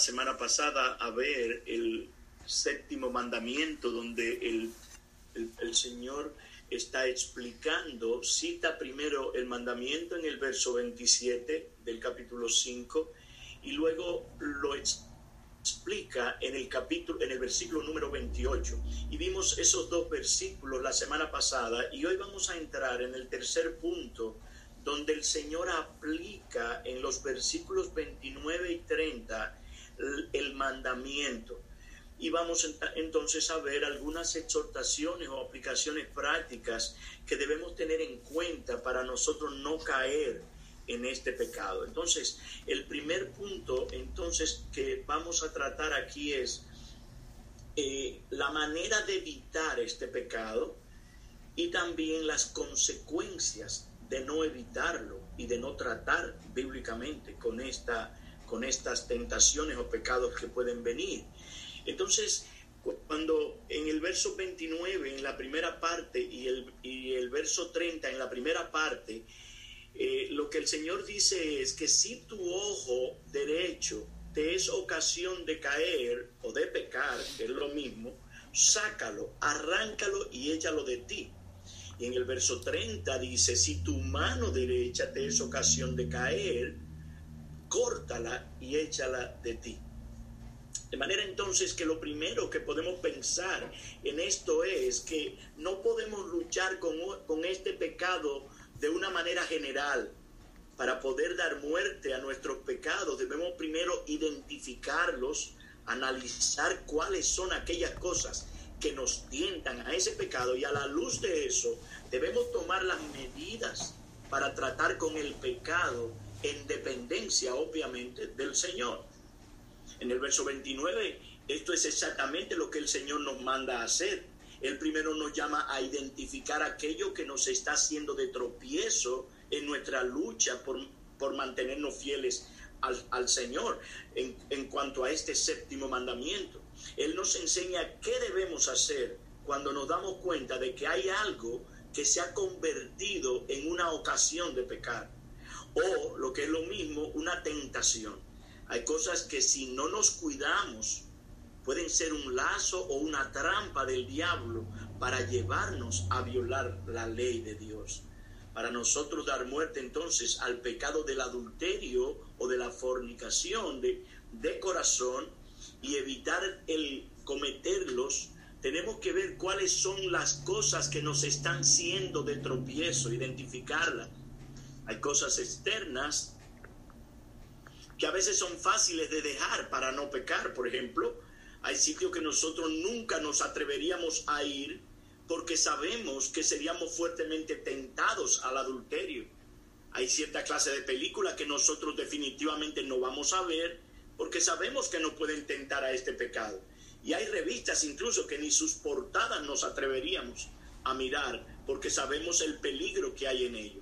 semana pasada a ver el séptimo mandamiento donde el, el, Señor está explicando, cita primero el mandamiento en el verso 27 del capítulo 5 y luego lo explica en el capítulo en el versículo número 28 y vimos esos dos versículos la semana pasada y hoy vamos a entrar en el tercer punto donde el Señor aplica en los versículos 29 y 30 el mandamiento. Y vamos entonces a ver algunas exhortaciones o aplicaciones prácticas que debemos tener en cuenta para nosotros no caer en este pecado. Entonces, el primer punto entonces que vamos a tratar aquí es eh, la manera de evitar este pecado y también las consecuencias de no evitarlo y de no tratar bíblicamente con, esta, con estas tentaciones o pecados que pueden venir. Entonces, cuando en el verso 29, en la primera parte, y el, y el verso 30, en la primera parte, eh, lo que el Señor dice es que si tu ojo derecho te es ocasión de caer o de pecar, es lo mismo, sácalo, arráncalo y échalo de ti. Y en el verso 30 dice, si tu mano derecha te es ocasión de caer, échala de ti. De manera entonces que lo primero que podemos pensar en esto es que no podemos luchar con, con este pecado de una manera general. Para poder dar muerte a nuestros pecados debemos primero identificarlos, analizar cuáles son aquellas cosas que nos tientan a ese pecado y a la luz de eso debemos tomar las medidas para tratar con el pecado en dependencia obviamente del Señor. En el verso 29, esto es exactamente lo que el Señor nos manda a hacer. Él primero nos llama a identificar aquello que nos está haciendo de tropiezo en nuestra lucha por, por mantenernos fieles al, al Señor en, en cuanto a este séptimo mandamiento. Él nos enseña qué debemos hacer cuando nos damos cuenta de que hay algo que se ha convertido en una ocasión de pecar o lo que es lo mismo, una tentación. Hay cosas que si no nos cuidamos pueden ser un lazo o una trampa del diablo para llevarnos a violar la ley de Dios. Para nosotros dar muerte entonces al pecado del adulterio o de la fornicación de, de corazón, y evitar el cometerlos, tenemos que ver cuáles son las cosas que nos están siendo de tropiezo, identificarlas. Hay cosas externas que a veces son fáciles de dejar para no pecar. Por ejemplo, hay sitios que nosotros nunca nos atreveríamos a ir porque sabemos que seríamos fuertemente tentados al adulterio. Hay cierta clase de película que nosotros definitivamente no vamos a ver porque sabemos que no pueden tentar a este pecado. Y hay revistas incluso que ni sus portadas nos atreveríamos a mirar porque sabemos el peligro que hay en ello.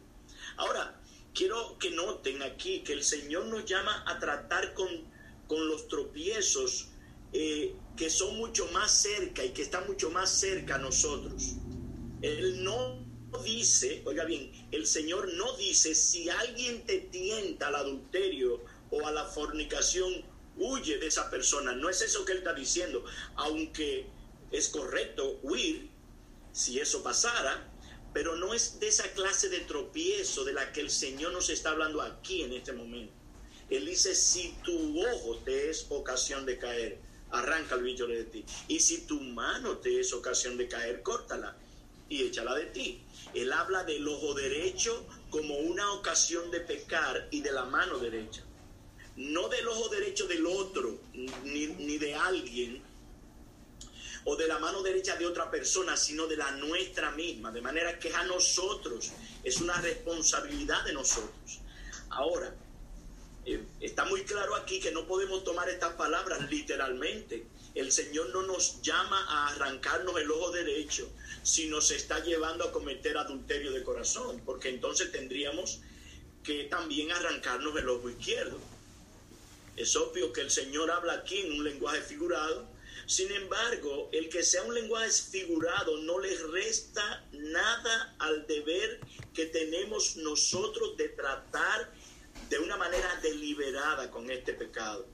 Ahora, quiero que noten aquí que el Señor nos llama a tratar con, con los tropiezos eh, que son mucho más cerca y que están mucho más cerca a nosotros. Él no dice, oiga bien, el Señor no dice si alguien te tienta al adulterio o a la fornicación, huye de esa persona. No es eso que él está diciendo, aunque es correcto huir si eso pasara, pero no es de esa clase de tropiezo de la que el Señor nos está hablando aquí en este momento. Él dice, si tu ojo te es ocasión de caer, arranca el bicho de ti. Y si tu mano te es ocasión de caer, córtala y échala de ti. Él habla del ojo derecho como una ocasión de pecar y de la mano derecha no del ojo derecho del otro, ni, de alguien, o de la mano derecha de otra persona, sino de la nuestra misma. De manera que es a nosotros, es una responsabilidad de nosotros. Ahora, eh, está muy claro aquí que no podemos tomar estas palabras literalmente. El Señor no nos llama a arrancarnos el ojo derecho, si nos está llevando a cometer adulterio de corazón, porque entonces tendríamos que también arrancarnos el ojo izquierdo. Es obvio que el Señor habla aquí en un lenguaje figurado. Sin embargo, el que sea un lenguaje figurado no le resta nada al deber que tenemos nosotros de tratar de una manera deliberada con este pecado.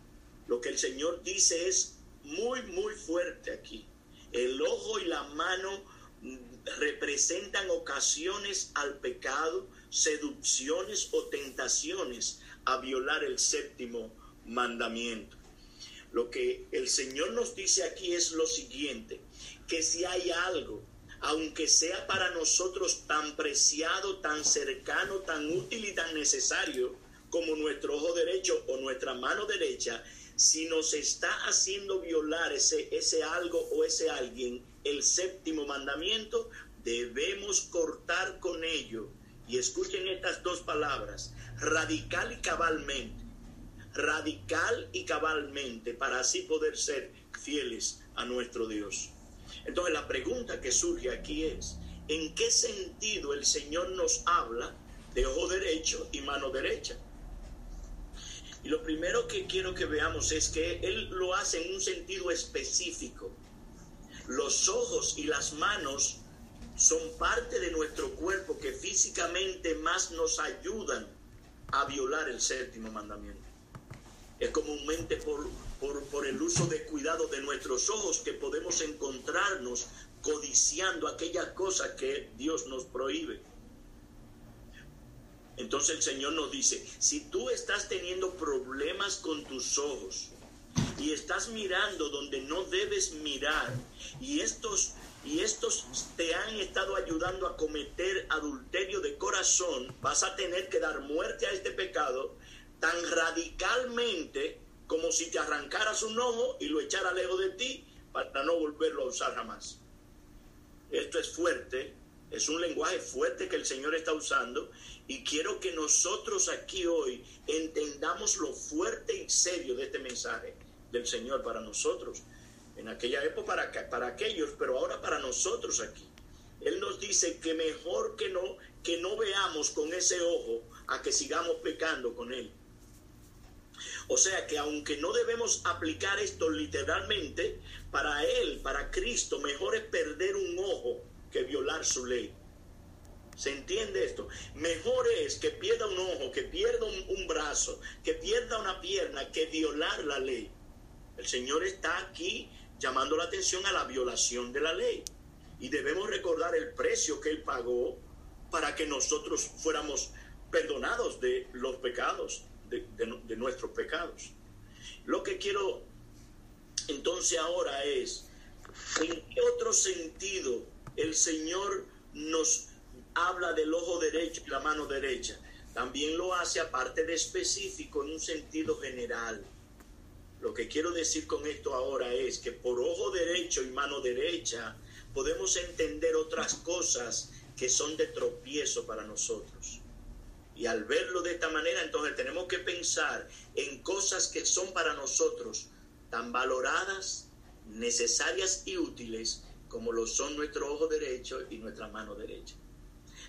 Lo que el Señor dice es muy, muy fuerte aquí. El ojo y la mano representan ocasiones al pecado, seducciones o tentaciones a violar el séptimo mandamiento. Lo que el Señor nos dice aquí es lo siguiente, que si hay algo, aunque sea para nosotros tan preciado, tan cercano, tan útil y tan necesario como nuestro ojo derecho o nuestra mano derecha, si nos está haciendo violar ese, ese algo o ese alguien, el séptimo mandamiento, debemos cortar con ello. Y escuchen estas dos palabras, radical y cabalmente. Radical y cabalmente para así poder ser fieles a nuestro Dios. Entonces la pregunta que surge aquí es, ¿en qué sentido el Señor nos habla de ojo derecho y mano derecha? Y lo primero que quiero que veamos es que Él lo hace en un sentido específico. Los ojos y las manos son parte de nuestro cuerpo que físicamente más nos ayudan a violar el séptimo mandamiento. Es comúnmente por, por, por, el uso de cuidado de nuestros ojos que podemos encontrarnos codiciando aquellas cosas que Dios nos prohíbe. Entonces el Señor nos dice, si tú estás teniendo problemas con tus ojos y estás mirando donde no debes mirar y estos y estos te han estado ayudando a cometer adulterio de corazón, vas a tener que dar muerte a este pecado tan radicalmente como si te arrancaras un ojo y lo echara lejos de ti para no volverlo a usar jamás. Esto es fuerte, es un lenguaje fuerte que el Señor está usando y quiero que nosotros aquí hoy entendamos lo fuerte y serio de este mensaje del Señor para nosotros. En aquella época para, para aquellos, pero ahora para nosotros aquí. Él nos dice que mejor que no, que no veamos con ese ojo a que sigamos pecando con él. O sea que aunque no debemos aplicar esto literalmente, para Él, para Cristo, mejor es perder un ojo que violar su ley. ¿Se entiende esto? Mejor es que pierda un ojo, que pierda un, brazo, que pierda una pierna, que violar la ley. El Señor está aquí llamando la atención a la violación de la ley. Y debemos recordar el precio que Él pagó para que nosotros fuéramos perdonados de los pecados, de, nuestros pecados. Lo que quiero entonces ahora es, ¿en qué otro sentido el Señor nos habla del ojo derecho y la mano derecha. También lo hace aparte de específico en un sentido general. Lo que quiero decir con esto ahora es que por ojo derecho y mano derecha podemos entender otras cosas que son de tropiezo para nosotros. Y al verlo de esta manera, entonces tenemos que pensar en cosas que son para nosotros tan valoradas, necesarias y útiles como lo son nuestro ojo derecho y nuestra mano derecha.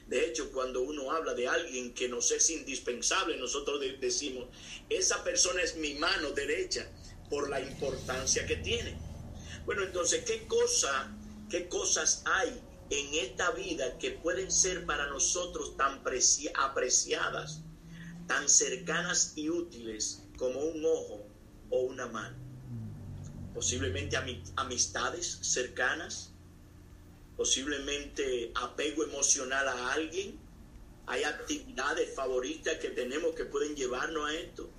De hecho, cuando uno habla de alguien que nos es indispensable, nosotros decimos, esa persona es mi mano derecha por la importancia que tiene. Bueno, entonces, ¿qué cosa, qué cosas hay en esta vida que pueden ser para nosotros tan apreciadas, tan cercanas y útiles como un ojo o una mano? Posiblemente amistades cercanas, posiblemente apego emocional a alguien. Hay actividades favoritas que tenemos que pueden llevarnos a esto.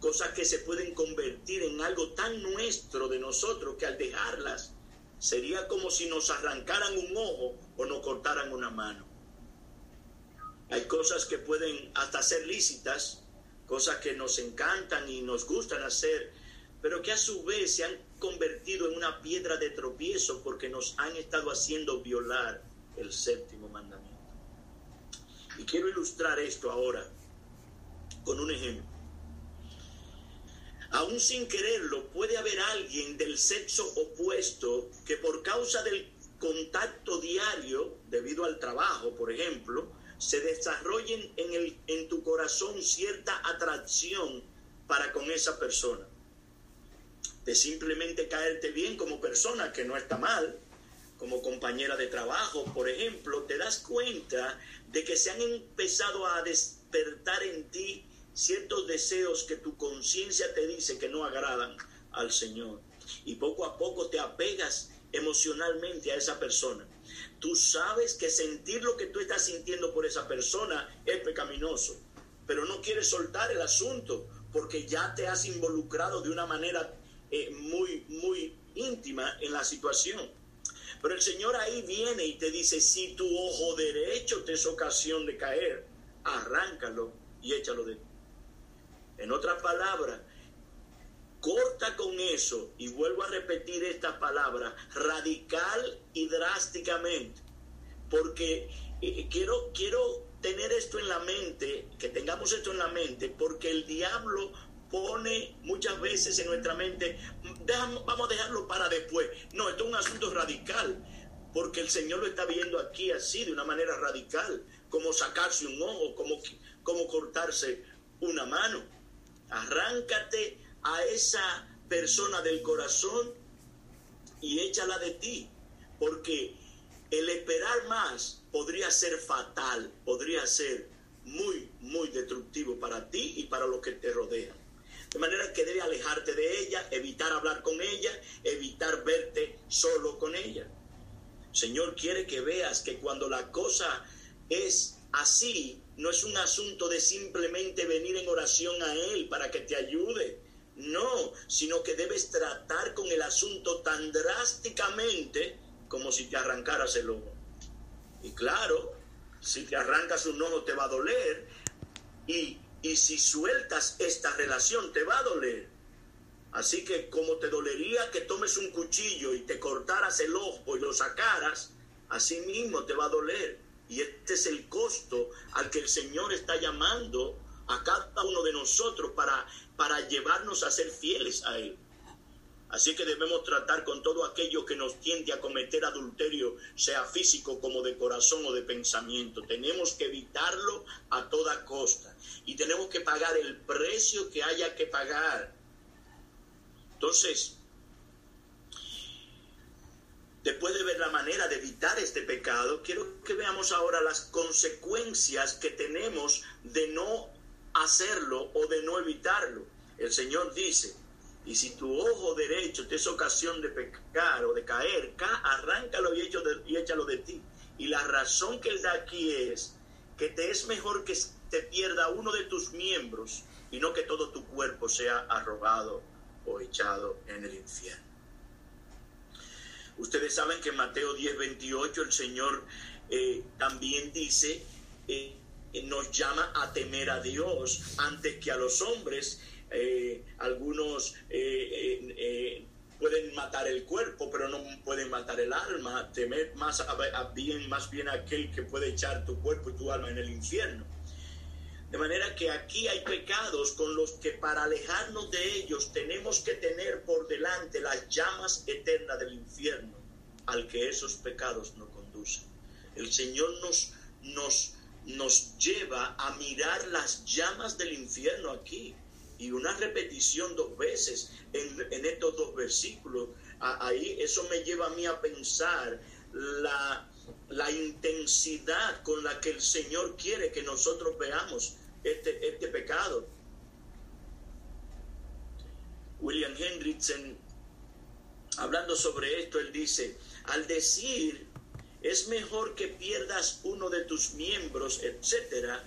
Cosas que se pueden convertir en algo tan nuestro de nosotros que al dejarlas sería como si nos arrancaran un ojo o nos cortaran una mano. Hay cosas que pueden hasta ser lícitas, cosas que nos encantan y nos gustan hacer, pero que a su vez se han convertido en una piedra de tropiezo porque nos han estado haciendo violar el séptimo mandamiento. Y quiero ilustrar esto ahora con un ejemplo. Aún sin quererlo, puede haber alguien del sexo opuesto que por causa del contacto diario, debido al trabajo, por ejemplo, se desarrollen en, el, en tu corazón cierta atracción para con esa persona. De simplemente caerte bien como persona, que no está mal, como compañera de trabajo, por ejemplo, te das cuenta de que se han empezado a despertar en ti ciertos deseos que tu conciencia te dice que no agradan al Señor. Y poco a poco te apegas emocionalmente a esa persona. Tú sabes que sentir lo que tú estás sintiendo por esa persona es pecaminoso, pero no quieres soltar el asunto porque ya te has involucrado de una manera eh, muy, muy íntima en la situación. Pero el Señor ahí viene y te dice, si tu ojo derecho te es ocasión de caer, arráncalo y échalo de ti. En otras palabras, corta con eso, y vuelvo a repetir esta palabra, radical y drásticamente, porque eh, quiero, quiero tener esto en la mente, que tengamos esto en la mente, porque el diablo pone muchas veces en nuestra mente, vamos a dejarlo para después. No, esto es un asunto radical, porque el Señor lo está viendo aquí así, de una manera radical, como sacarse un ojo, como, como cortarse una mano. Arráncate a esa persona del corazón y échala de ti, porque el esperar más podría ser fatal, podría ser muy, muy destructivo para ti y para los que te rodean. De manera que debe alejarte de ella, evitar hablar con ella, evitar verte solo con ella. Señor quiere que veas que cuando la cosa es así, no es un asunto de simplemente venir en oración a Él para que te ayude. No, sino que debes tratar con el asunto tan drásticamente como si te arrancaras el ojo. Y claro, si te arrancas un ojo te va a doler y y si sueltas esta relación, te va a doler. Así que como te dolería que tomes un cuchillo y te cortaras el ojo y lo sacaras, así mismo te va a doler. Y este es el costo al que el Señor está llamando a cada uno de nosotros para, para llevarnos a ser fieles a Él. Así que debemos tratar con todo aquello que nos tiende a cometer adulterio, sea físico como de corazón o de pensamiento. Tenemos que evitarlo a toda costa y tenemos que pagar el precio que haya que pagar. Entonces, después de ver la manera de evitar este pecado, quiero que veamos ahora las consecuencias que tenemos de no hacerlo o de no evitarlo. El Señor dice, y si tu ojo derecho te es ocasión de pecar o de caer, arráncalo y, échalo de ti. Y la razón que él da aquí es que te es mejor que te pierda uno de tus miembros y no que todo tu cuerpo sea arrobado o echado en el infierno. Ustedes saben que en Mateo 10, 28 el Señor eh, también dice, eh, nos llama a temer a Dios antes que a los hombres eh, algunos eh, eh, pueden matar el cuerpo, pero no pueden matar el alma, temer más bien, más bien aquel que puede echar tu cuerpo y tu alma en el infierno. De manera que aquí hay pecados con los que para alejarnos de ellos tenemos que tener por delante las llamas eternas del infierno al que esos pecados nos conducen. El Señor nos, nos, nos lleva a mirar las llamas del infierno aquí y una repetición dos veces en, estos dos versículos. Ahí eso me lleva a mí a pensar la, la intensidad con la que el Señor quiere que nosotros veamos este, este pecado. William Hendrickson, hablando sobre esto, él dice, al decir, es mejor que pierdas uno de tus miembros, etcétera,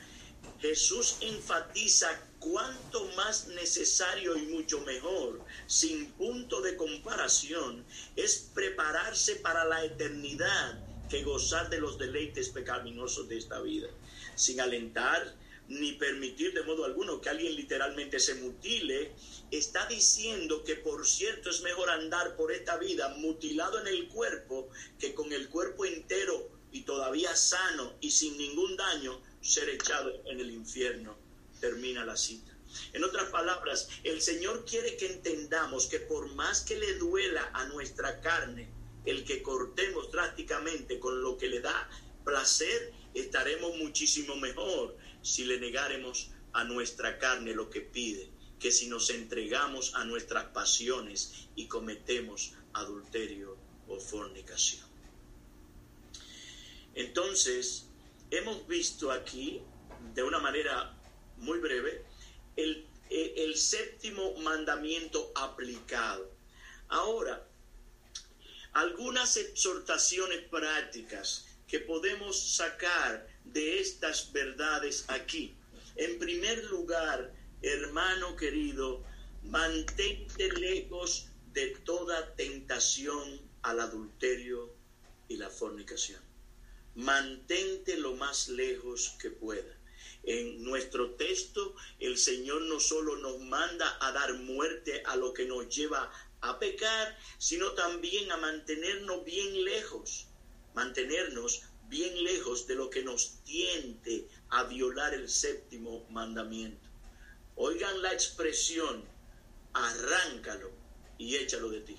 Jesús enfatiza cuánto más necesario y mucho mejor, sin punto de comparación, es prepararse para la eternidad que gozar de los deleites pecaminosos de esta vida, sin alentar ni permitir de modo alguno que alguien literalmente se mutile, está diciendo que por cierto es mejor andar por esta vida mutilado en el cuerpo que con el cuerpo entero y todavía sano y sin ningún daño ser echado en el infierno termina la cita. En otras palabras, el Señor quiere que entendamos que por más que le duela a nuestra carne el que cortemos drásticamente con lo que le da placer, estaremos muchísimo mejor si le negaremos a nuestra carne lo que pide, que si nos entregamos a nuestras pasiones y cometemos adulterio o fornicación. Entonces, hemos visto aquí, de una manera muy breve el, el séptimo mandamiento aplicado. Ahora, algunas exhortaciones prácticas que podemos sacar de estas verdades aquí. En primer lugar, hermano querido, mantente lejos de toda tentación al adulterio y la fornicación. Mantente lo más lejos que pueda. En nuestro texto, el Señor no solo nos manda a dar muerte a lo que nos lleva a pecar, sino también a mantenernos bien lejos, mantenernos bien lejos de lo que nos tiente a violar el séptimo mandamiento. Oigan la expresión, arráncalo y échalo de ti.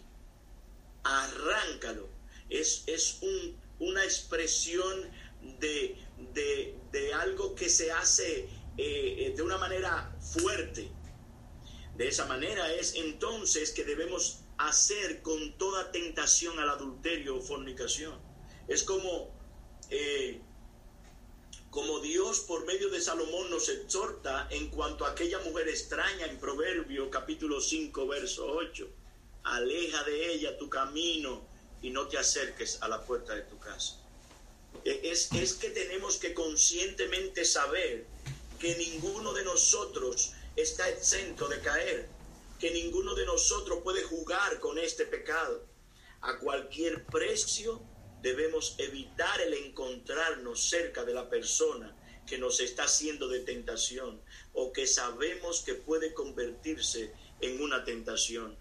Arráncalo. Es, es un, una expresión de, de, algo que se hace eh, eh, de una manera fuerte. De esa manera es entonces que debemos hacer con toda tentación al adulterio o fornicación. Es como eh, como Dios por medio de Salomón nos exhorta en cuanto a aquella mujer extraña en Proverbio capítulo 5 verso 8. Aleja de ella tu camino y no te acerques a la puerta de tu casa. E, es, es que tenemos que conscientemente saber que ninguno de nosotros está exento de caer, que ninguno de nosotros puede jugar con este pecado. A cualquier precio debemos evitar el encontrarnos cerca de la persona que nos está haciendo de tentación o que sabemos que puede convertirse en una tentación.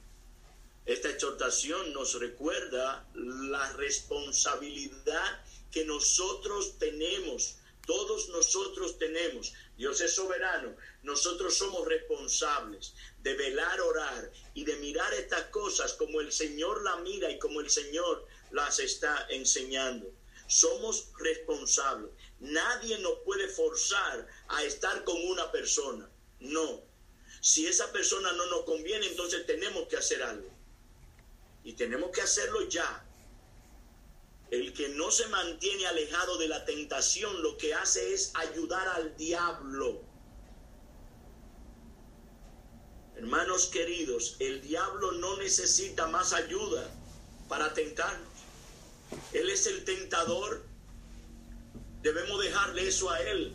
Esta exhortación nos recuerda la responsabilidad que nosotros tenemos, todos nosotros tenemos. Dios es soberano, nosotros somos responsables de velar, orar y de mirar estas cosas como el Señor la mira y como el Señor las está enseñando. Somos responsables. Nadie nos puede forzar a estar con una persona. No. Si esa persona no nos conviene, entonces tenemos que hacer algo. Y tenemos que hacerlo ya. El que no se mantiene alejado de la tentación lo que hace es ayudar al diablo. Hermanos queridos, el diablo no necesita más ayuda para tentarnos. Él es el tentador. Debemos dejarle eso a Él.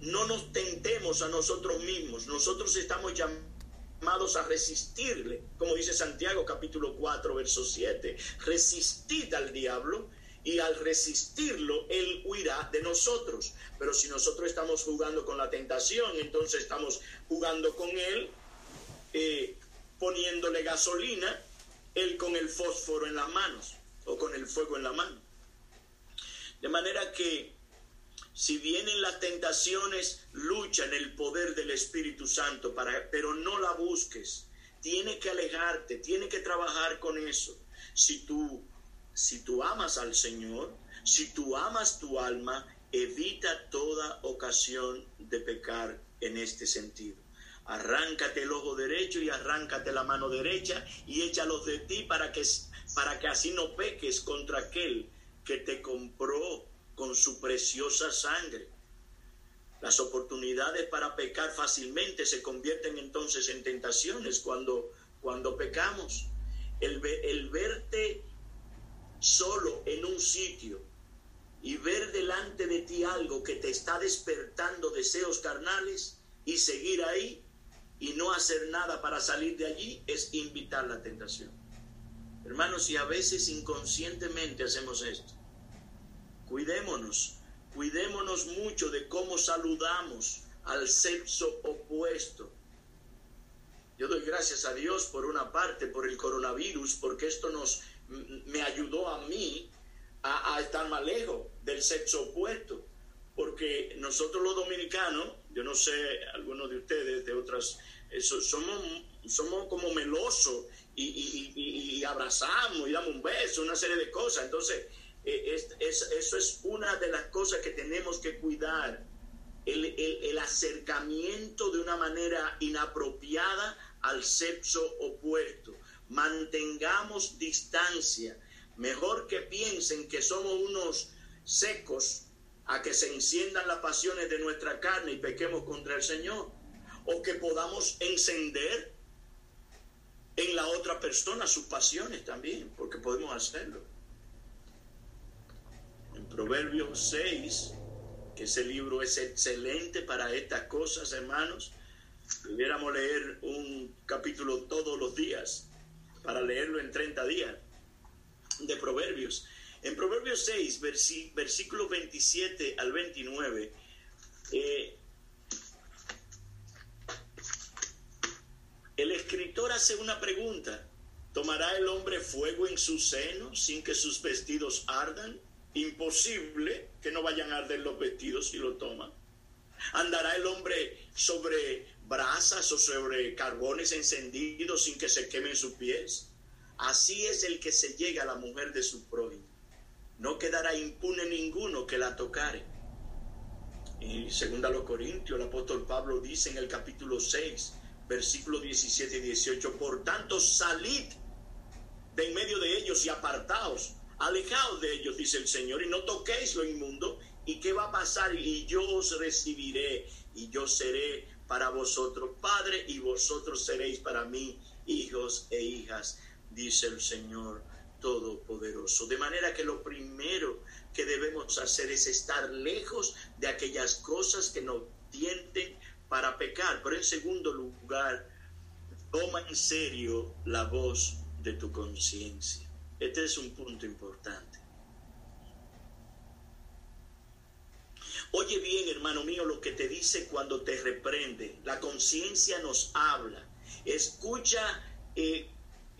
No nos tentemos a nosotros mismos. Nosotros estamos llamados a resistirle, como dice Santiago capítulo 4, verso 7. Resistid al diablo y al resistirlo, Él huirá de nosotros. Pero si nosotros estamos jugando con la tentación, entonces estamos jugando con Él, eh, poniéndole gasolina, Él con el fósforo en las manos o con el fuego en la mano. De manera que si vienen las tentaciones, lucha en el poder del Espíritu Santo, para, pero no la busques. Tiene que alejarte, tiene que trabajar con eso. Si tú, si tú amas al Señor, si tú amas tu alma, evita toda ocasión de pecar en este sentido. Arráncate el ojo derecho y arráncate la mano derecha y échalos de ti para que para que así no peques contra aquel que te compró con su preciosa sangre. Las oportunidades para pecar fácilmente se convierten entonces en tentaciones cuando, cuando pecamos. El, el verte solo en un sitio y ver delante de ti algo que te está despertando deseos carnales y seguir ahí y no hacer nada para salir de allí es invitar la tentación. Hermanos, y a veces inconscientemente hacemos esto. Cuidémonos, cuidémonos mucho de cómo saludamos al sexo opuesto. Yo doy gracias a Dios por una parte, por el coronavirus, porque esto nos me ayudó a mí a, estar más lejos del sexo opuesto. Porque nosotros los dominicanos, yo no sé, algunos de ustedes de otras, eh, somos, somos como melosos y, abrazamos y damos un beso, una serie de cosas. Entonces, eh, eso es una de las cosas que tenemos que cuidar. El, el, acercamiento de una manera inapropiada al sexo opuesto. Mantengamos distancia. Mejor que piensen que somos unos secos a que se enciendan las pasiones de nuestra carne y pequemos contra el Señor. o que podamos encender en la otra persona sus pasiones también, porque podemos hacerlo. En Proverbios 6, que ese libro es excelente para estas cosas, hermanos, pudiéramos leer un capítulo todos los días para leerlo en 30 días de Proverbios. En Proverbios 6, versículos 27 al 29, eh, el escritor hace una pregunta. ¿Tomará el hombre fuego en su seno sin que sus vestidos ardan? Imposible que no vayan a arder los vestidos si lo toma. ¿Andará el hombre sobre brasas o sobre carbones encendidos sin que se quemen sus pies? Así es el que se llega a la mujer de su prójimo. No quedará impune ninguno que la tocare. Y según a los Corintios, el apóstol Pablo dice en el capítulo 6, versículos 17 y 18, por tanto salid de en medio de ellos y apartaos, alejaos de ellos, dice el Señor, y no toquéis lo inmundo, y qué va a pasar, y yo os recibiré, y yo seré para vosotros Padre, y vosotros seréis para mí hijos e hijas, dice el Señor Todopoderoso. De manera que lo primero que debemos hacer es estar lejos de aquellas cosas que nos tienten para pecar. Pero en segundo lugar, toma en serio la voz de tu conciencia. Este es un punto importante. Oye bien, hermano mío, lo que te dice cuando te reprende. La conciencia nos habla. Escucha eh,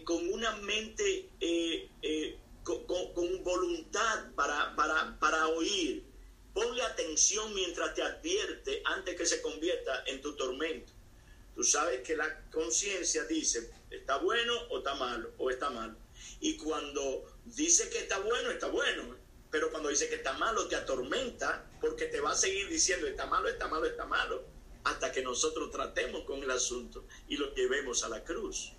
con una mente, eh, eh, con, con, voluntad para, para, para oír mientras te advierte antes que se convierta en tu tormento. Tú sabes que la conciencia dice, está bueno o está malo, o está malo. Y cuando dice que está bueno, está bueno. Pero cuando dice que está malo, te atormenta porque te va a seguir diciendo, está malo, está malo, está malo, hasta que nosotros tratemos con el asunto y lo llevemos a la cruz.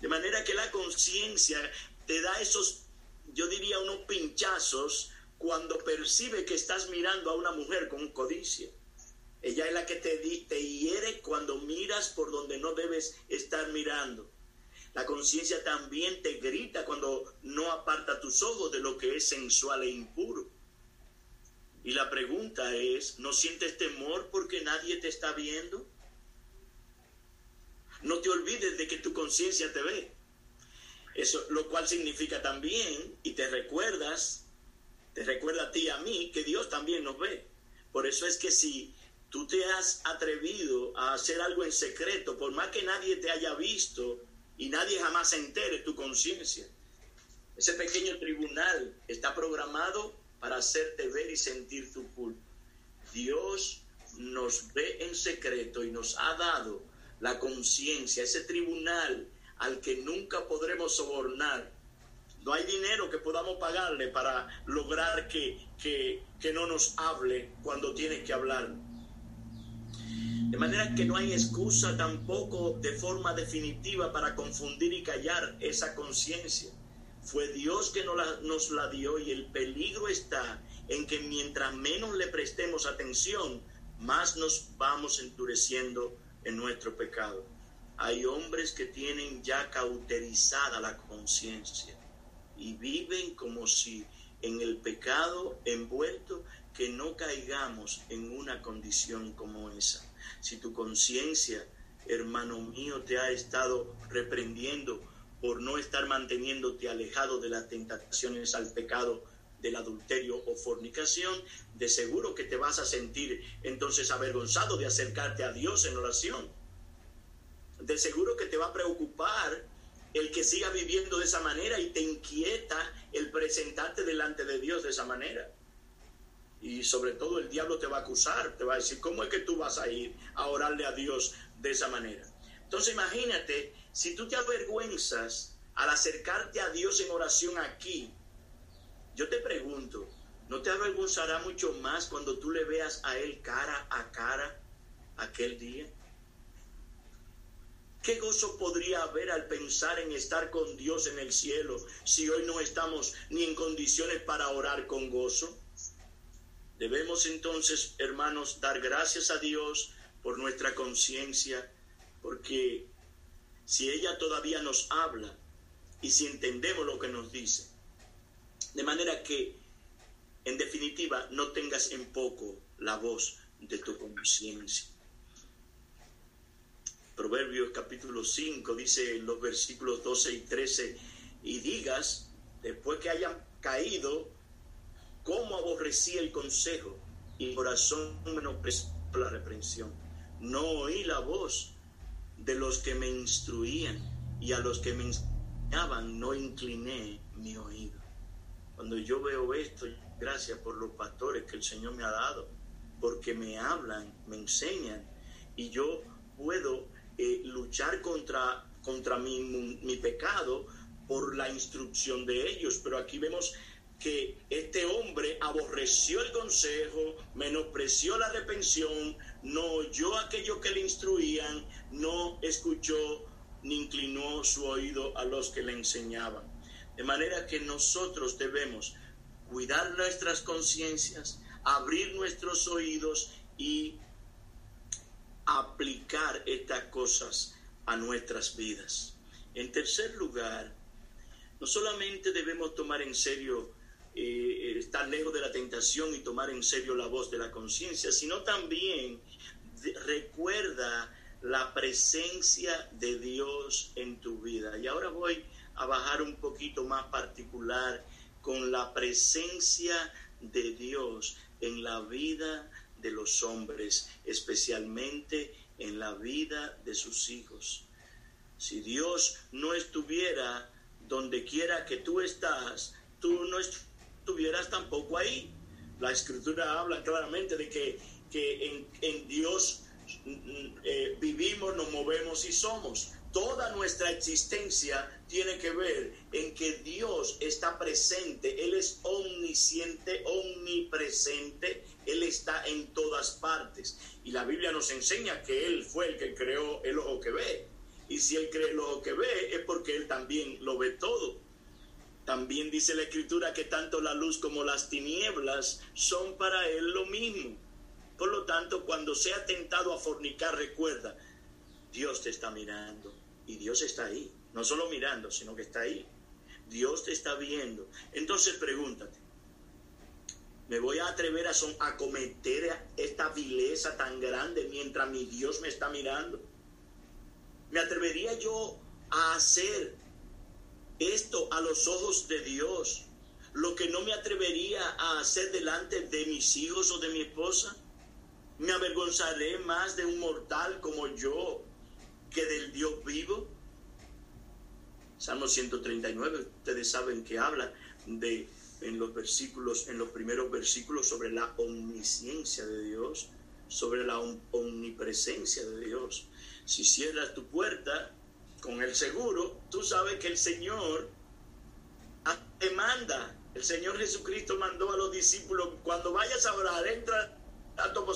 De manera que la conciencia te da esos, yo diría, unos pinchazos cuando percibe que estás mirando a una mujer con codicia. Ella es la que te, te hiere cuando miras por donde no debes estar mirando. La conciencia también te grita cuando no aparta tus ojos de lo que es sensual e impuro. Y la pregunta es, ¿no sientes temor porque nadie te está viendo? No te olvides de que tu conciencia te ve. Eso, lo cual significa también, y te recuerdas te recuerda a ti y a mí que Dios también nos ve. Por eso es que si tú te has atrevido a hacer algo en secreto, por más que nadie te haya visto y nadie jamás se entere tu conciencia, ese pequeño tribunal está programado para hacerte ver y sentir tu culpa. Dios nos ve en secreto y nos ha dado la conciencia, ese tribunal al que nunca podremos sobornar no hay dinero que podamos pagarle para lograr que, que, no nos hable cuando tiene que hablar. De manera que no hay excusa tampoco de forma definitiva para confundir y callar esa conciencia. Fue Dios que nos la, nos la dio y el peligro está en que mientras menos le prestemos atención, más nos vamos endureciendo en nuestro pecado. Hay hombres que tienen ya cauterizada la conciencia y viven como si en el pecado envuelto que no caigamos en una condición como esa. Si tu conciencia, hermano mío, te ha estado reprendiendo por no estar manteniéndote alejado de las tentaciones al pecado del adulterio o fornicación, de seguro que te vas a sentir entonces avergonzado de acercarte a Dios en oración. De seguro que te va a preocupar el que siga viviendo de esa manera y te inquieta el presentarte delante de Dios de esa manera. Y sobre todo el diablo te va a acusar, te va a decir, ¿cómo es que tú vas a ir a orarle a Dios de esa manera? Entonces imagínate, si tú te avergüenzas al acercarte a Dios en oración aquí, yo te pregunto, ¿no te avergonzará mucho más cuando tú le veas a Él cara a cara aquel día? ¿Qué gozo podría haber al pensar en estar con Dios en el cielo si hoy no estamos ni en condiciones para orar con gozo? Debemos entonces, hermanos, dar gracias a Dios por nuestra conciencia, porque si ella todavía nos habla y si entendemos lo que nos dice, de manera que, en definitiva, no tengas en poco la voz de tu conciencia. Proverbios capítulo 5 dice en los versículos 12 y 13, y digas, después que hayan caído, cómo aborrecí el consejo y corazón menospreció la reprensión. No oí la voz de los que me instruían y a los que me enseñaban no incliné mi oído. Cuando yo veo esto, gracias por los pastores que el Señor me ha dado, porque me hablan, me enseñan y yo puedo eh, luchar contra, contra mi, mi pecado por la instrucción de ellos. Pero aquí vemos que este hombre aborreció el consejo, menospreció la repensión, no oyó aquello que le instruían, no escuchó ni inclinó su oído a los que le enseñaban. De manera que nosotros debemos cuidar nuestras conciencias, abrir nuestros oídos y aplicar estas cosas a nuestras vidas. En tercer lugar, no solamente debemos tomar en serio eh, estar lejos de la tentación y tomar en serio la voz de la conciencia, sino también recuerda la presencia de Dios en tu vida. Y ahora voy a bajar un poquito más particular con la presencia de Dios en la vida de los hombres, especialmente en la vida de sus hijos. Si Dios no estuviera donde quiera que tú estás, tú no estuvieras tampoco ahí. La escritura habla claramente de que, que en, Dios mm, eh, vivimos, nos movemos y somos. Toda nuestra existencia tiene que ver en que Dios está presente, Él es omnisciente, omnipresente, Él está en todas partes. Y la Biblia nos enseña que Él fue el que creó el ojo que ve. Y si Él cree el ojo que ve, es porque Él también lo ve todo. También dice la escritura que tanto la luz como las tinieblas son para él lo mismo. Por lo tanto, cuando sea tentado a fornicar, recuerda, Dios te está mirando y Dios está ahí. No solo mirando, sino que está ahí. Dios te está viendo. Entonces pregúntate, ¿me voy a atrever a, son, a cometer esta vileza tan grande mientras mi Dios me está mirando? ¿Me atrevería yo a hacer esto a los ojos de Dios, lo que no me atrevería a hacer delante de mis hijos o de mi esposa. ¿Me avergonzaré más de un mortal como yo que del Dios vivo? Salmo 139, ustedes saben que habla de en los versículos, en los primeros versículos sobre la omnisciencia de Dios, sobre la omnipresencia de Dios. Si cierras tu puerta, con el seguro, tú sabes que el Señor te manda. El Señor Jesucristo mandó a los discípulos, cuando vayas a orar, entra al tu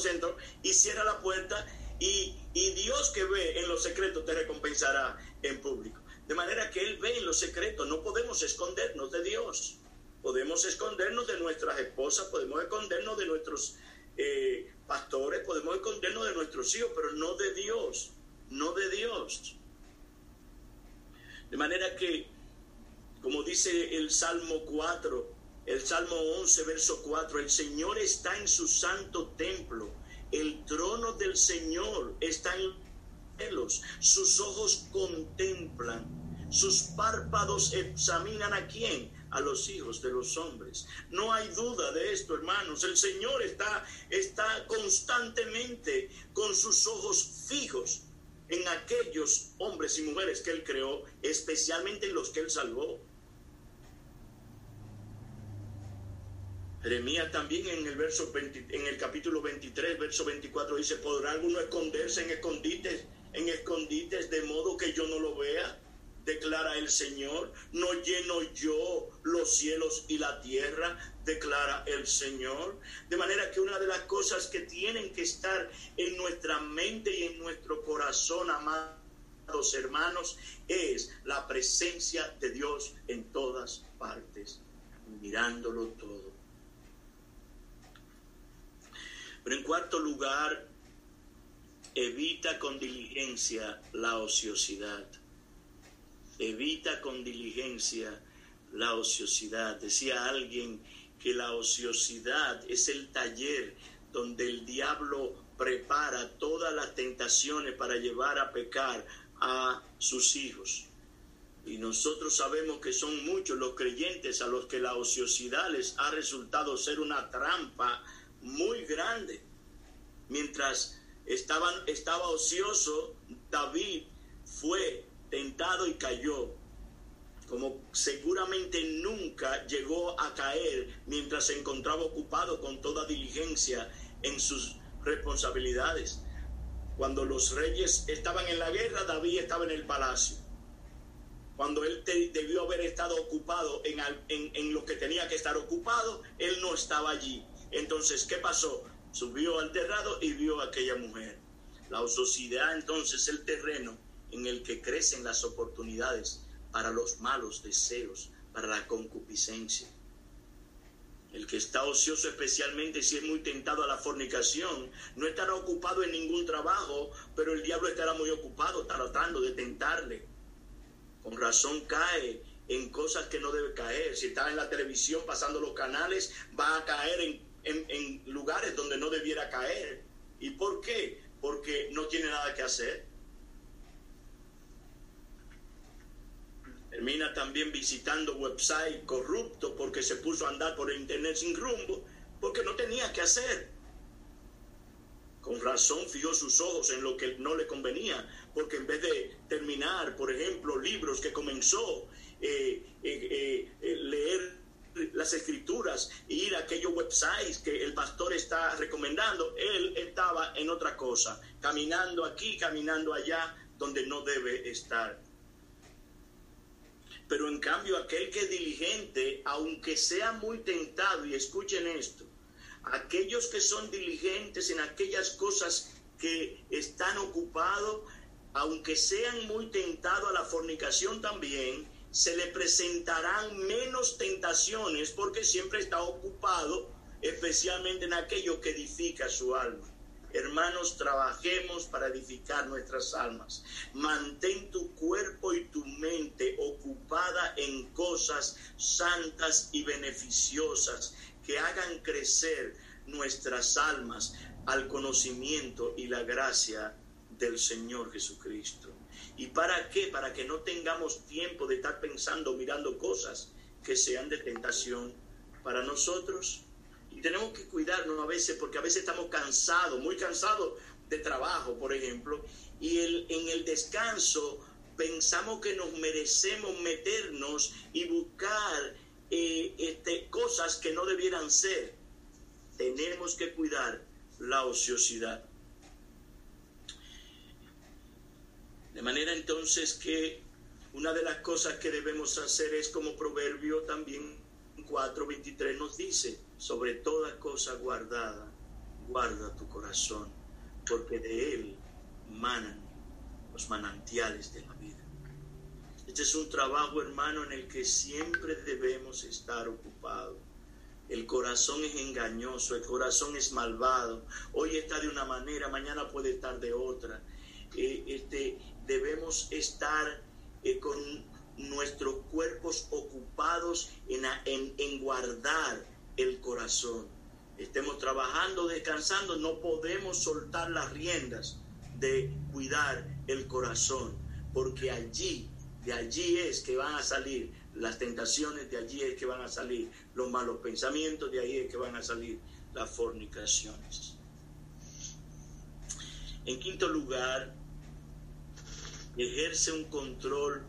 y cierra la puerta y, y Dios que ve en los secretos te recompensará en público. De manera que Él ve en los secretos, no podemos escondernos de Dios. Podemos escondernos de nuestras esposas, podemos escondernos de nuestros eh, pastores, podemos escondernos de nuestros hijos, pero no de Dios, no de Dios. De manera que, como dice el Salmo 4, el Salmo 11, verso 4, el Señor está en su santo templo, el trono del Señor está en los sus ojos contemplan, sus párpados examinan a quién, a los hijos de los hombres. No hay duda de esto, hermanos. El Señor está, está constantemente con sus ojos fijos en aquellos hombres y mujeres que Él creó, especialmente en los que Él salvó. Jeremías también en el, verso en el capítulo 23, verso 24 dice, ¿podrá alguno esconderse en escondites, en escondites de modo que yo no lo vea? Declara el Señor. No lleno yo los cielos y la tierra, declara el Señor. De manera que una de las cosas que tienen que estar en nuestra mente y en nuestro corazón, amados hermanos, es la presencia de Dios en todas partes, mirándolo todo. Pero en cuarto lugar, evita con diligencia la ociosidad. Evita con diligencia la ociosidad. Decía alguien que la ociosidad es el taller donde el diablo prepara todas las tentaciones para llevar a pecar a sus hijos. Y nosotros sabemos que son muchos los creyentes a los que la ociosidad les ha resultado ser una trampa muy grande. Mientras estaba ocioso, David fue tentado y cayó como seguramente nunca llegó a caer mientras se encontraba ocupado con toda diligencia en sus responsabilidades. Cuando los reyes estaban en la guerra, David estaba en el palacio. Cuando él debió haber estado ocupado en, en lo que tenía que estar ocupado, él no estaba allí. Entonces, ¿qué pasó? Subió al terrado y vio a aquella mujer. La ociosidad entonces es el terreno en el que crecen las oportunidades para los malos deseos, para la concupiscencia. El que está ocioso, especialmente si es muy tentado a la fornicación, no estará ocupado en ningún trabajo, pero el diablo estará muy ocupado tratando de tentarle. Con razón cae en cosas que no debe caer. Si está en la televisión pasando los canales, va a caer en, en lugares donde no debiera caer. ¿Y por qué? Porque no tiene nada que hacer Termina también visitando website corrupto porque se puso a andar por internet sin rumbo, porque no tenía que hacer. Con razón fijó sus ojos en lo que no le convenía, porque en vez de terminar, por ejemplo, libros que comenzó, eh, eh, eh, leer las escrituras e ir a aquellos websites que el pastor está recomendando, él estaba en otra cosa, caminando aquí, caminando allá, donde no debe estar. Pero en cambio aquel que es diligente, aunque sea muy tentado, y escuchen esto, aquellos que son diligentes en aquellas cosas que están ocupados, aunque sean muy tentados a la fornicación también, se le presentarán menos tentaciones porque siempre está ocupado, especialmente en aquello que edifica su alma. Hermanos, trabajemos para edificar nuestras almas. Mantén tu cuerpo y tu mente ocupada en cosas santas y beneficiosas que hagan crecer nuestras almas al conocimiento y la gracia del Señor Jesucristo. ¿Y para qué? Para que no tengamos tiempo de estar pensando, mirando cosas que sean de tentación para nosotros y tenemos que cuidarnos a veces porque a veces estamos cansados, muy cansados de trabajo, por ejemplo, y el, en el descanso pensamos que nos merecemos meternos y buscar eh, este, cosas que no debieran ser. Tenemos que cuidar la ociosidad. De manera entonces que una de las cosas que debemos hacer es como proverbio también 4.23 nos dice, sobre toda cosa guardada, guarda tu corazón, porque de él manan los manantiales de la vida. Este es un trabajo, hermano, en el que siempre debemos estar ocupados. El corazón es engañoso, el corazón es malvado. Hoy está de una manera, mañana puede estar de otra. Eh, este, debemos estar eh, con nuestros cuerpos ocupados en, en, en guardar el corazón. Estemos trabajando, descansando, no podemos soltar las riendas de cuidar el corazón, porque allí, de allí es que van a salir las tentaciones, de allí es que van a salir los malos pensamientos, de ahí es que van a salir las fornicaciones. En quinto lugar, ejerce un control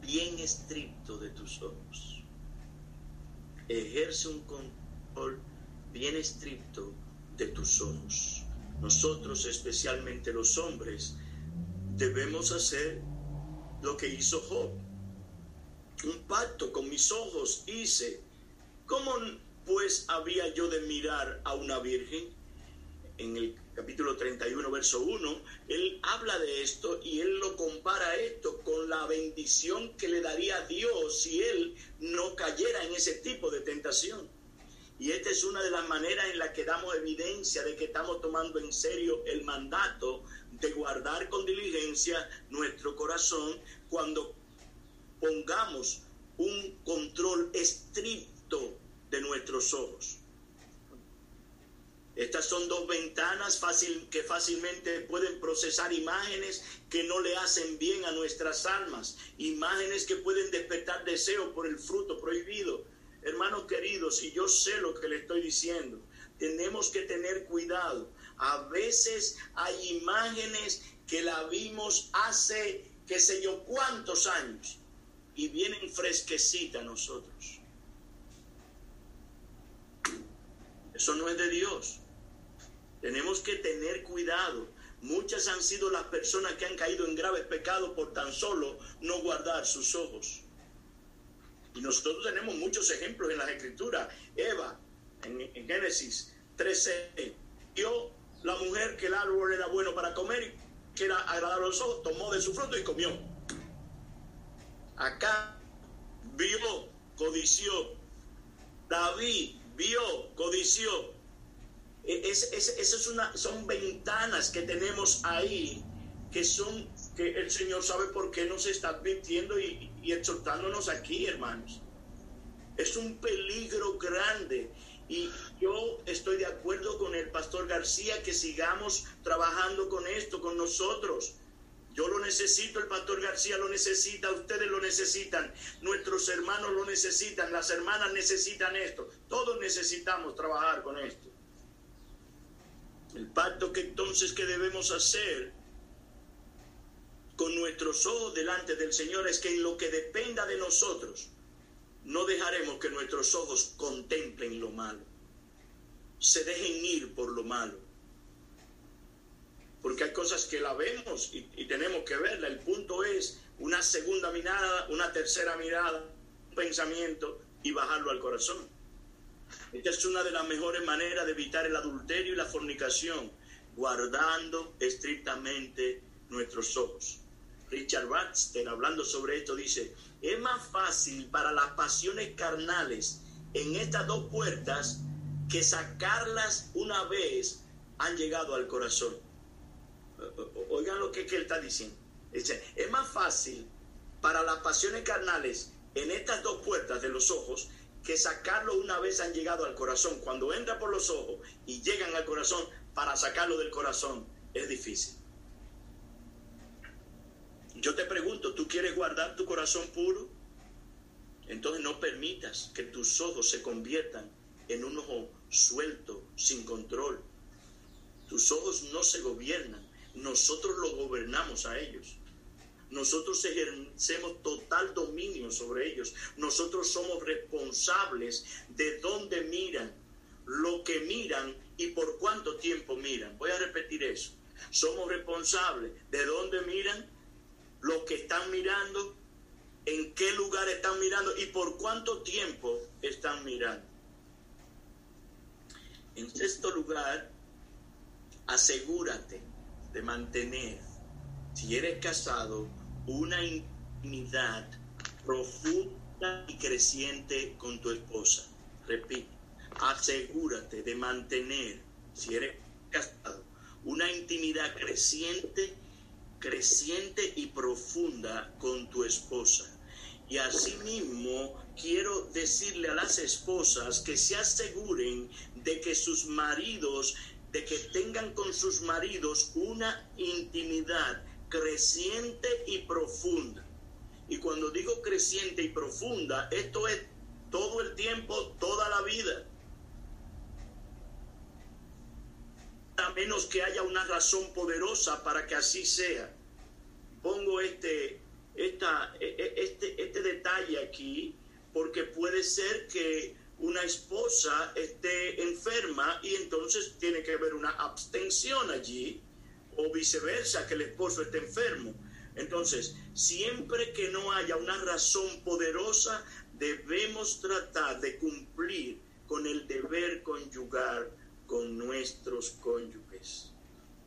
bien estricto de tus ojos. Ejerce un control bien estricto de tus ojos. Nosotros, especialmente los hombres, debemos hacer lo que hizo Job. Un pacto con mis ojos hice. ¿Cómo pues había yo de mirar a una virgen? En el capítulo 31, verso 1, él habla de esto y él lo compara esto con la bendición que le daría Dios si él no cayera en ese tipo de tentación. Y esta es una de las maneras en las que damos evidencia de que estamos tomando en serio el mandato de guardar con diligencia nuestro corazón cuando pongamos un control estricto de nuestros ojos. Estas son dos ventanas fácil, que fácilmente pueden procesar imágenes que no le hacen bien a nuestras almas, imágenes que pueden despertar deseo por el fruto prohibido. Hermanos queridos, y yo sé lo que le estoy diciendo, tenemos que tener cuidado. A veces hay imágenes que la vimos hace qué sé yo cuántos años y vienen fresquecitas a nosotros. Eso no es de Dios. Tenemos que tener cuidado. Muchas han sido las personas que han caído en graves pecados por tan solo no guardar sus ojos. Y nosotros tenemos muchos ejemplos en las escrituras. Eva, en, Génesis 13, vio la mujer que el árbol era bueno para comer, que era agradable a los ojos, tomó de su fruto y comió. Acá vio, codició. David vio, codició e, es, es, una, son ventanas que tenemos ahí que son que el Señor sabe por qué nos está advirtiendo y, exhortándonos aquí, hermanos. Es un peligro grande y yo estoy de acuerdo con el pastor García que sigamos trabajando con esto, con nosotros. Yo lo necesito, el pastor García lo necesita, ustedes lo necesitan, nuestros hermanos lo necesitan, las hermanas necesitan esto. Todos necesitamos trabajar con esto. El pacto que entonces que debemos hacer con nuestros ojos delante del Señor es que en lo que dependa de nosotros, no dejaremos que nuestros ojos contemplen lo malo, se dejen ir por lo malo. Porque hay cosas que la vemos y, y tenemos que verla. El punto es una segunda mirada, una tercera mirada, un pensamiento y bajarlo al corazón. Esta es una de las mejores maneras de evitar el adulterio y la fornicación, guardando estrictamente nuestros ojos. Richard Baxter, hablando sobre esto, dice, es más fácil para las pasiones carnales en estas dos puertas que sacarlas una vez han llegado al corazón. Oigan lo que, él está diciendo. Dice, es más fácil para las pasiones carnales en estas dos puertas de los ojos que sacarlo una vez han llegado al corazón. Cuando entra por los ojos y llegan al corazón, para sacarlo del corazón es difícil. Yo te pregunto, ¿tú quieres guardar tu corazón puro? Entonces no permitas que tus ojos se conviertan en un ojo suelto, sin control. Tus ojos no se gobiernan, nosotros los gobernamos a ellos. Nosotros ejercemos total dominio sobre ellos. Nosotros somos responsables de dónde miran, lo que miran y por cuánto tiempo miran. Voy a repetir eso. Somos responsables de dónde miran, lo que están mirando, en qué lugar están mirando y por cuánto tiempo están mirando. En sexto lugar, asegúrate de mantener, si eres casado, una intimidad profunda y creciente con tu esposa. Repito, asegúrate de mantener, si eres casado, una intimidad creciente, creciente y profunda con tu esposa. Y asimismo quiero decirle a las esposas que se aseguren de que sus maridos, de que tengan con sus maridos una intimidad creciente y profunda. Y cuando digo creciente y profunda, esto es todo el tiempo, toda la vida. A menos que haya una razón poderosa para que así sea. Pongo este, esta, e, e, este, este detalle aquí porque puede ser que una esposa esté enferma y entonces tiene que haber una abstención allí o viceversa, que el esposo esté enfermo. Entonces, siempre que no haya una razón poderosa, debemos tratar de cumplir con el deber conyugar con nuestros cónyuges.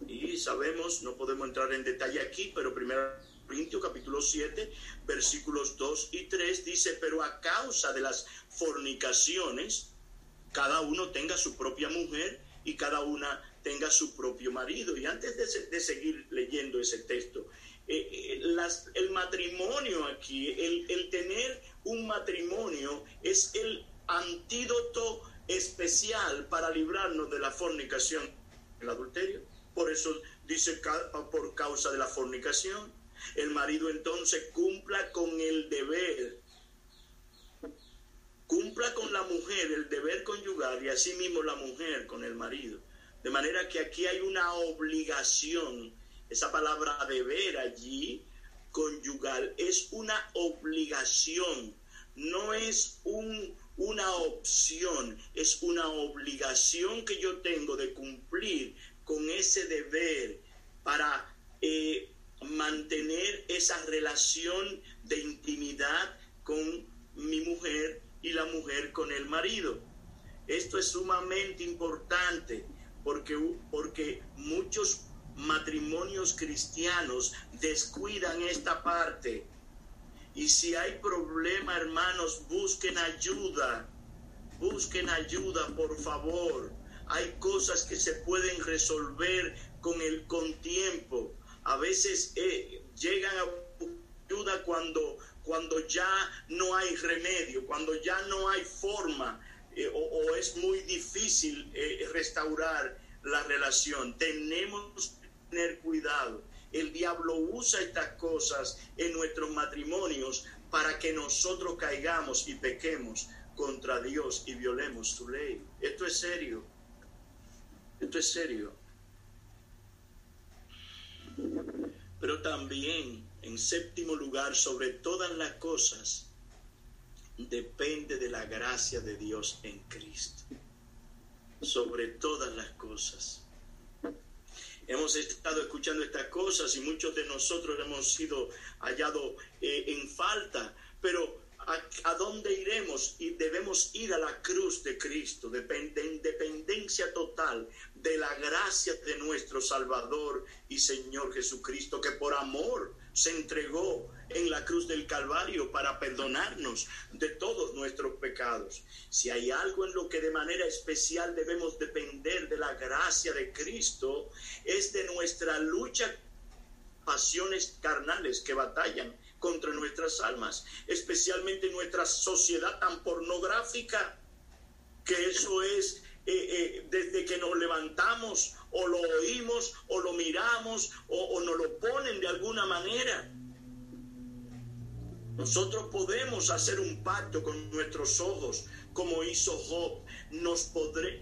Y sabemos, no podemos entrar en detalle aquí, pero primero Corintios capítulo 7, versículos 2 y 3 dice, pero a causa de las fornicaciones, cada uno tenga su propia mujer y cada una tenga su propio marido. Y antes de, seguir leyendo ese texto, eh, eh, las, el matrimonio aquí, el, el tener un matrimonio es el antídoto especial para librarnos de la fornicación, el adulterio. Por eso dice por causa de la fornicación. El marido entonces cumpla con el deber, cumpla con la mujer el deber conyugal y asimismo la mujer con el marido. De manera que aquí hay una obligación, esa palabra deber allí, conyugal, es una obligación, no es un, una opción, es una obligación que yo tengo de cumplir con ese deber para eh, mantener esa relación de intimidad con mi mujer y la mujer con el marido. Esto es sumamente importante porque, porque muchos matrimonios cristianos descuidan esta parte. Y si hay problema, hermanos, busquen ayuda. Busquen ayuda, por favor. Hay cosas que se pueden resolver con el con tiempo. A veces eh, llegan a ayuda cuando, cuando ya no hay remedio, cuando ya no hay forma eh, o, es muy difícil eh, restaurar la relación. Tenemos que tener cuidado. El diablo usa estas cosas en nuestros matrimonios para que nosotros caigamos y pequemos contra Dios y violemos su ley. Esto es serio. Esto es serio. Pero también, en séptimo lugar, sobre todas las cosas, depende de la gracia de Dios en Cristo. Sobre todas las cosas. Hemos estado escuchando estas cosas y muchos de nosotros hemos sido hallados eh, en falta, pero ¿A, dónde iremos? Y debemos ir a la cruz de Cristo, en dependencia total de la gracia de nuestro Salvador y Señor Jesucristo, que por amor se entregó en la cruz del Calvario para perdonarnos de todos nuestros pecados. Si hay algo en lo que de manera especial debemos depender de la gracia de Cristo, es de nuestra lucha pasiones carnales que batallan contra nuestras almas, especialmente nuestra sociedad tan pornográfica, que eso es eh, eh, desde que nos levantamos o lo oímos o lo miramos o, o nos lo ponen de alguna manera. Nosotros podemos hacer un pacto con nuestros ojos, como hizo Job. Nos podré,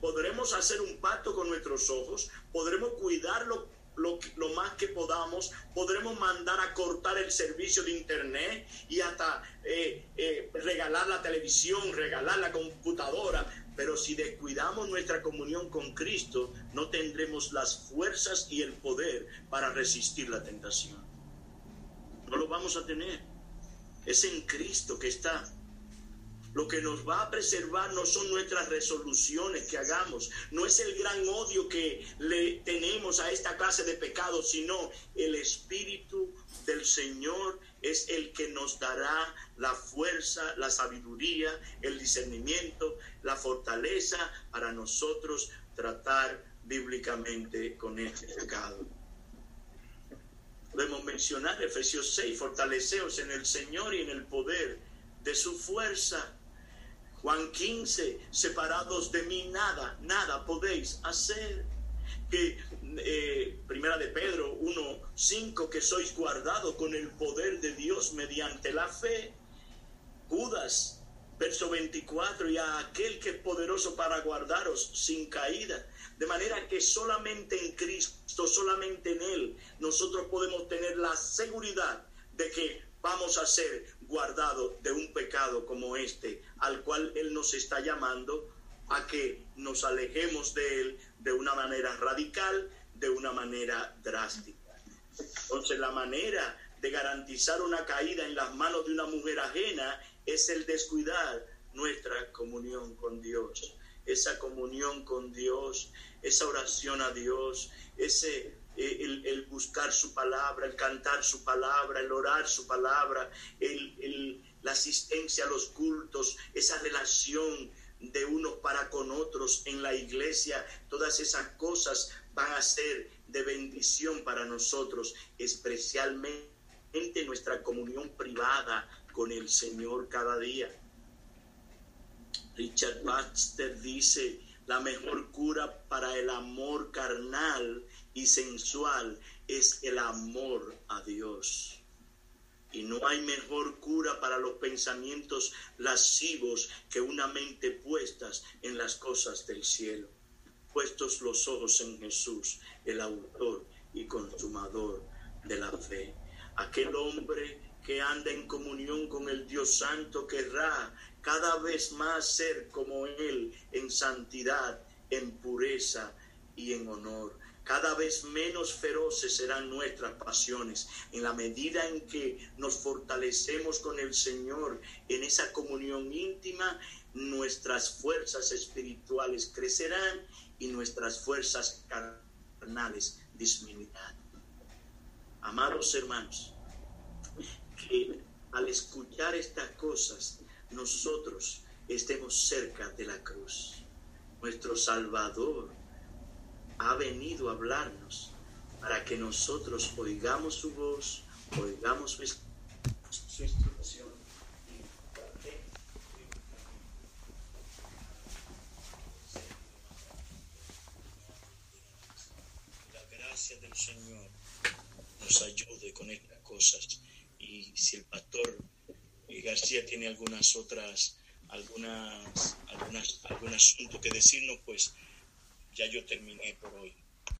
podremos hacer un pacto con nuestros ojos, podremos cuidarlo lo, más que podamos, podremos mandar a cortar el servicio de internet y hasta eh, eh, regalar la televisión, regalar la computadora. Pero si descuidamos nuestra comunión con Cristo, no tendremos las fuerzas y el poder para resistir la tentación. No lo vamos a tener. Es en Cristo que está lo que nos va a preservar no son nuestras resoluciones que hagamos, no es el gran odio que le tenemos a esta clase de pecados, sino el Espíritu del Señor es el que nos dará la fuerza, la sabiduría, el discernimiento, la fortaleza para nosotros tratar bíblicamente con este pecado. Podemos mencionar Efesios 6, fortaleceos en el Señor y en el poder de su fuerza Juan 15, separados de mí nada, nada podéis hacer. Que eh, primera de Pedro 1, 5, que sois guardados con el poder de Dios mediante la fe. Judas, verso 24, y a aquel que es poderoso para guardaros sin caída. De manera que solamente en Cristo, solamente en Él, nosotros podemos tener la seguridad de que vamos a ser guardados de un pecado como este, al cual Él nos está llamando a que nos alejemos de Él de una manera radical, de una manera drástica. Entonces la manera de garantizar una caída en las manos de una mujer ajena es el descuidar nuestra comunión con Dios. Esa comunión con Dios, esa oración a Dios, ese eh, el, buscar su palabra, el cantar su palabra, el orar su palabra, el, la asistencia a los cultos, esa relación de unos para con otros en la iglesia, todas esas cosas van a ser de bendición para nosotros, especialmente nuestra comunión privada con el Señor cada día. Richard Baxter dice, la mejor cura para el amor carnal y sensual es el amor a Dios. Y no hay mejor cura para los pensamientos lascivos que una mente puestas en las cosas del cielo. Puestos los ojos en Jesús, el autor y consumador de la fe. Aquel hombre que anda en comunión con el Dios Santo querrá cada vez más ser como Él en santidad, en pureza y en honor. Cada vez menos feroces serán nuestras pasiones. En la medida en que nos fortalecemos con el Señor en esa comunión íntima, nuestras fuerzas espirituales crecerán y nuestras fuerzas carnales disminuirán. Amados hermanos, al escuchar estas cosas nosotros estemos cerca de la cruz. Nuestro Salvador ha venido a hablarnos para que nosotros oigamos su voz, oigamos su, instrucción. La gracia del Señor nos ayude con estas cosas. Y si el pastor García tiene algunas otras, algunas, algunas, algún asunto que decirnos, pues ya yo terminé por hoy.